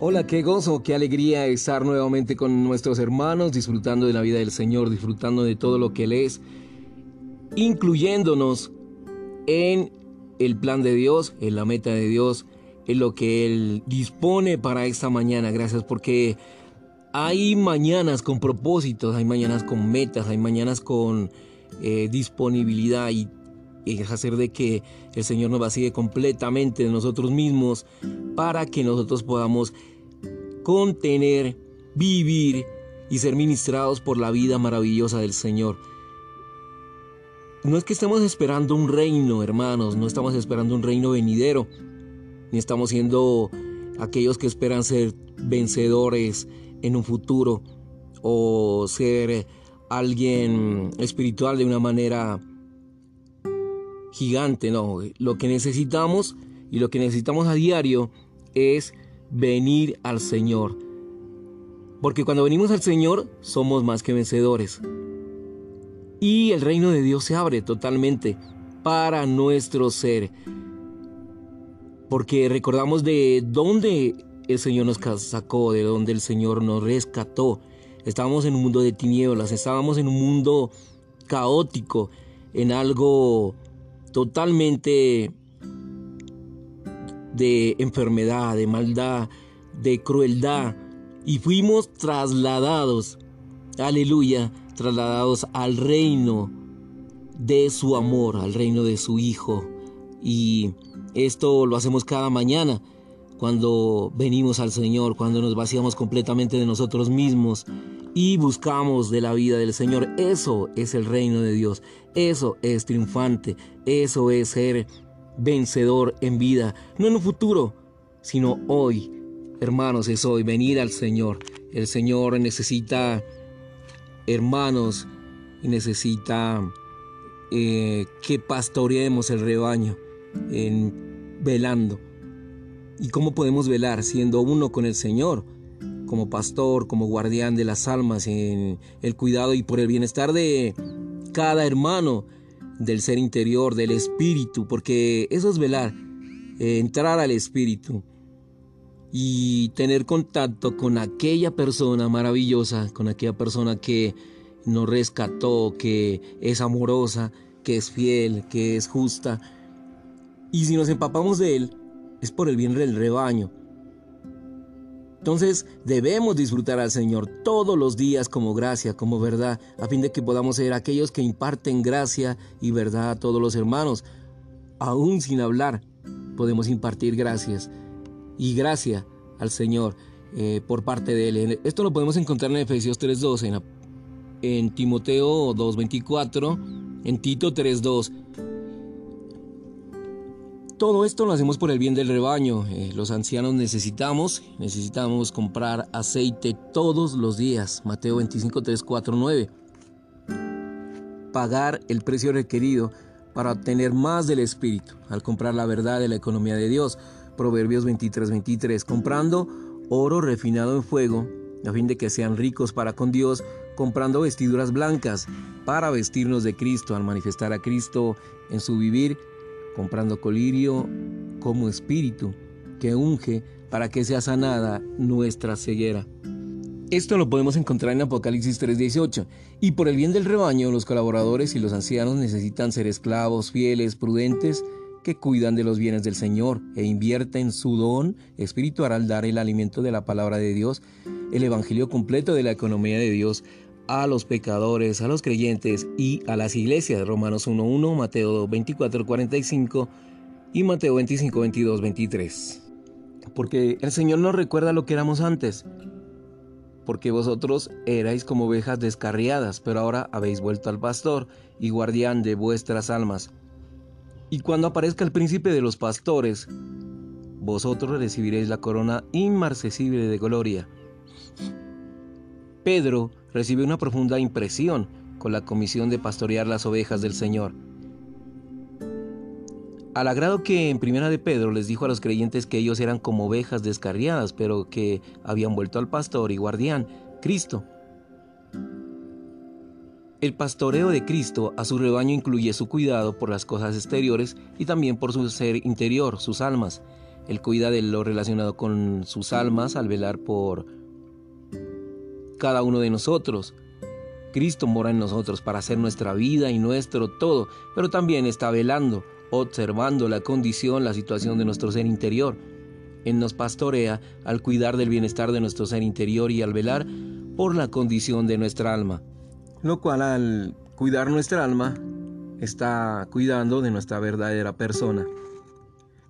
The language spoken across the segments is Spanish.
Hola, qué gozo, qué alegría estar nuevamente con nuestros hermanos, disfrutando de la vida del Señor, disfrutando de todo lo que Él es, incluyéndonos en el plan de Dios, en la meta de Dios, en lo que Él dispone para esta mañana. Gracias porque hay mañanas con propósitos, hay mañanas con metas, hay mañanas con eh, disponibilidad y es hacer de que el Señor nos vacíe completamente de nosotros mismos para que nosotros podamos contener, vivir y ser ministrados por la vida maravillosa del Señor. No es que estemos esperando un reino, hermanos, no estamos esperando un reino venidero, ni estamos siendo aquellos que esperan ser vencedores en un futuro o ser alguien espiritual de una manera gigante, no. Lo que necesitamos y lo que necesitamos a diario es venir al Señor. Porque cuando venimos al Señor somos más que vencedores. Y el reino de Dios se abre totalmente para nuestro ser. Porque recordamos de dónde el Señor nos sacó, de dónde el Señor nos rescató. Estábamos en un mundo de tinieblas, estábamos en un mundo caótico, en algo totalmente de enfermedad, de maldad, de crueldad. Y fuimos trasladados, aleluya, trasladados al reino de su amor, al reino de su Hijo. Y esto lo hacemos cada mañana cuando venimos al Señor, cuando nos vaciamos completamente de nosotros mismos y buscamos de la vida del Señor. Eso es el reino de Dios. Eso es triunfante. Eso es ser vencedor en vida. No en un futuro, sino hoy. Hermanos, es hoy. Venir al Señor. El Señor necesita hermanos y necesita eh, que pastoreemos el rebaño en, velando. ¿Y cómo podemos velar siendo uno con el Señor? Como pastor, como guardián de las almas, en el cuidado y por el bienestar de cada hermano, del ser interior, del espíritu, porque eso es velar, eh, entrar al espíritu y tener contacto con aquella persona maravillosa, con aquella persona que nos rescató, que es amorosa, que es fiel, que es justa. Y si nos empapamos de él, es por el bien del rebaño, entonces debemos disfrutar al Señor todos los días como gracia, como verdad, a fin de que podamos ser aquellos que imparten gracia y verdad a todos los hermanos. Aún sin hablar, podemos impartir gracias y gracia al Señor eh, por parte de Él. Esto lo podemos encontrar en Efesios 3.2, en, en Timoteo 2.24, en Tito 3.2. Todo esto lo hacemos por el bien del rebaño. Eh, los ancianos necesitamos, necesitamos comprar aceite todos los días. Mateo 25, 3, 4, 9. Pagar el precio requerido para obtener más del Espíritu al comprar la verdad de la economía de Dios. Proverbios 23, 23. Comprando oro refinado en fuego a fin de que sean ricos para con Dios, comprando vestiduras blancas para vestirnos de Cristo al manifestar a Cristo en su vivir comprando colirio como espíritu que unge para que sea sanada nuestra ceguera. Esto lo podemos encontrar en Apocalipsis 3:18. Y por el bien del rebaño, los colaboradores y los ancianos necesitan ser esclavos fieles, prudentes, que cuidan de los bienes del Señor e invierten su don espiritual al dar el alimento de la palabra de Dios, el evangelio completo de la economía de Dios a los pecadores, a los creyentes y a las iglesias. Romanos 1.1, Mateo 24.45 y Mateo 25, 22, 23. Porque el Señor nos recuerda lo que éramos antes. Porque vosotros erais como ovejas descarriadas, pero ahora habéis vuelto al pastor y guardián de vuestras almas. Y cuando aparezca el príncipe de los pastores, vosotros recibiréis la corona inmarcesible de gloria. Pedro recibe una profunda impresión con la comisión de pastorear las ovejas del Señor. Al agrado que en primera de Pedro les dijo a los creyentes que ellos eran como ovejas descarriadas, pero que habían vuelto al pastor y guardián, Cristo. El pastoreo de Cristo a su rebaño incluye su cuidado por las cosas exteriores y también por su ser interior, sus almas. Él cuida de lo relacionado con sus almas al velar por cada uno de nosotros. Cristo mora en nosotros para hacer nuestra vida y nuestro todo, pero también está velando, observando la condición, la situación de nuestro ser interior. Él nos pastorea al cuidar del bienestar de nuestro ser interior y al velar por la condición de nuestra alma. Lo cual al cuidar nuestra alma está cuidando de nuestra verdadera persona.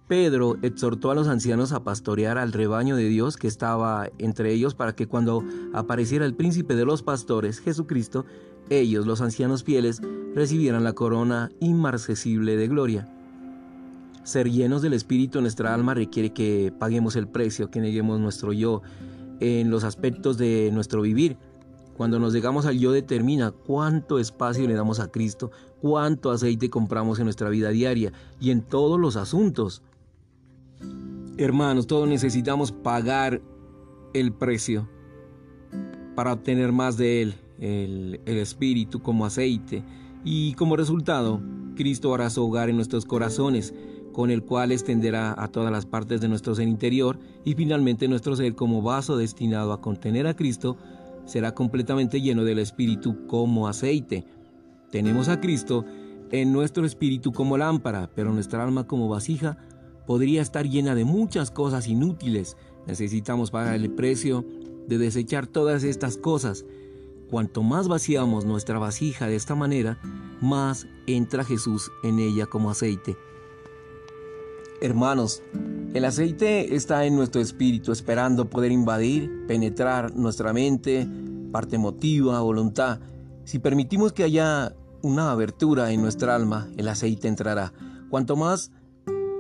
Pedro exhortó a los ancianos a pastorear al rebaño de Dios que estaba entre ellos para que cuando apareciera el príncipe de los pastores, Jesucristo, ellos, los ancianos fieles, recibieran la corona inmarcesible de gloria. Ser llenos del Espíritu en nuestra alma requiere que paguemos el precio, que neguemos nuestro yo en los aspectos de nuestro vivir. Cuando nos llegamos al yo determina cuánto espacio le damos a Cristo, cuánto aceite compramos en nuestra vida diaria y en todos los asuntos. Hermanos, todos necesitamos pagar el precio para obtener más de Él, el, Espíritu como aceite. Y como resultado, Cristo hará su hogar en nuestros corazones, con el cual extenderá a todas las partes de nuestro ser interior y finalmente nuestro ser como vaso destinado a contener a Cristo será completamente lleno del Espíritu como aceite. Tenemos a Cristo en nuestro espíritu como lámpara, pero nuestra alma como vasija podría estar llena de muchas cosas inútiles. Necesitamos pagar el precio de desechar todas estas cosas. Cuanto más vaciamos nuestra vasija de esta manera, más entra Jesús en ella como aceite. Hermanos, el aceite está en nuestro espíritu esperando poder invadir, penetrar nuestra mente, parte emotiva, voluntad. Si permitimos que haya una abertura en nuestra alma, el aceite entrará. Cuanto más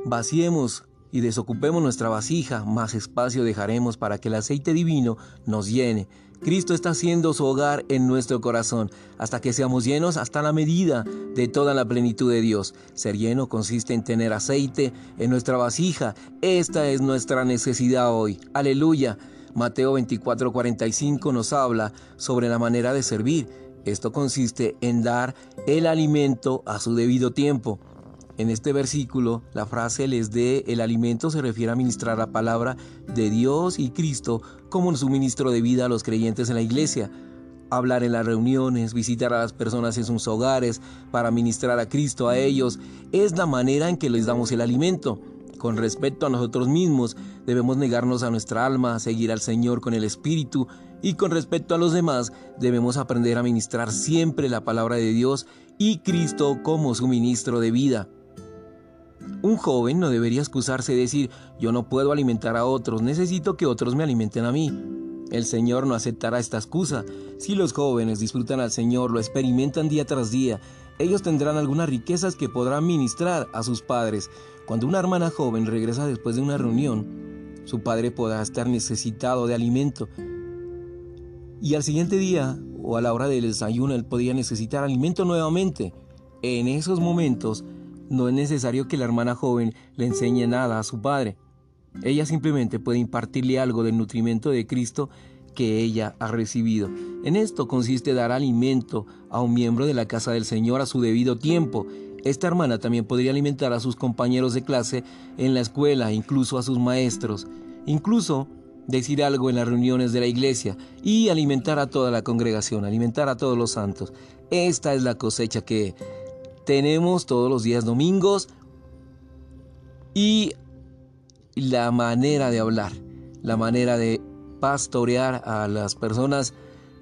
vaciemos y desocupemos nuestra vasija, más espacio dejaremos para que el aceite divino nos llene. Cristo está haciendo su hogar en nuestro corazón, hasta que seamos llenos hasta la medida de toda la plenitud de Dios. Ser lleno consiste en tener aceite en nuestra vasija. Esta es nuestra necesidad hoy. Aleluya. Mateo 24:45 nos habla sobre la manera de servir. Esto consiste en dar el alimento a su debido tiempo. En este versículo, la frase les dé el alimento se refiere a ministrar la palabra de Dios y Cristo como un suministro de vida a los creyentes en la iglesia. Hablar en las reuniones, visitar a las personas en sus hogares para ministrar a Cristo a ellos, es la manera en que les damos el alimento. Con respecto a nosotros mismos, debemos negarnos a nuestra alma, seguir al Señor con el Espíritu y con respecto a los demás, debemos aprender a ministrar siempre la palabra de Dios y Cristo como suministro de vida. Un joven no debería excusarse y decir, yo no puedo alimentar a otros, necesito que otros me alimenten a mí. El Señor no aceptará esta excusa. Si los jóvenes disfrutan al Señor, lo experimentan día tras día, ellos tendrán algunas riquezas que podrán ministrar a sus padres. Cuando una hermana joven regresa después de una reunión, su padre podrá estar necesitado de alimento. Y al siguiente día o a la hora del desayuno él podría necesitar alimento nuevamente. En esos momentos, no es necesario que la hermana joven le enseñe nada a su padre. Ella simplemente puede impartirle algo del nutrimento de Cristo que ella ha recibido. En esto consiste dar alimento a un miembro de la casa del Señor a su debido tiempo. Esta hermana también podría alimentar a sus compañeros de clase en la escuela, incluso a sus maestros, incluso decir algo en las reuniones de la iglesia y alimentar a toda la congregación, alimentar a todos los santos. Esta es la cosecha que tenemos todos los días domingos y la manera de hablar, la manera de pastorear a las personas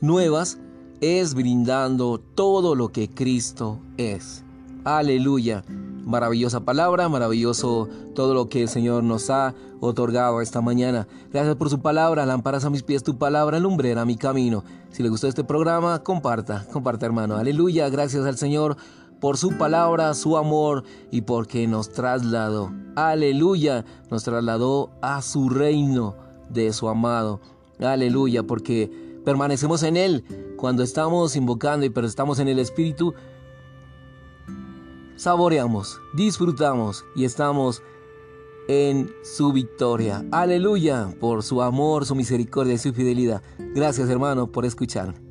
nuevas es brindando todo lo que Cristo es. Aleluya. Maravillosa palabra, maravilloso todo lo que el Señor nos ha otorgado esta mañana. Gracias por su palabra, lámparas a mis pies, tu palabra lumbrera mi camino. Si le gustó este programa, comparta, comparta hermano. Aleluya, gracias al Señor por su palabra, su amor y porque nos trasladó, aleluya, nos trasladó a su reino de su amado, aleluya, porque permanecemos en Él cuando estamos invocando y pero estamos en el Espíritu, saboreamos, disfrutamos y estamos en su victoria. Aleluya por su amor, su misericordia y su fidelidad. Gracias hermano por escuchar.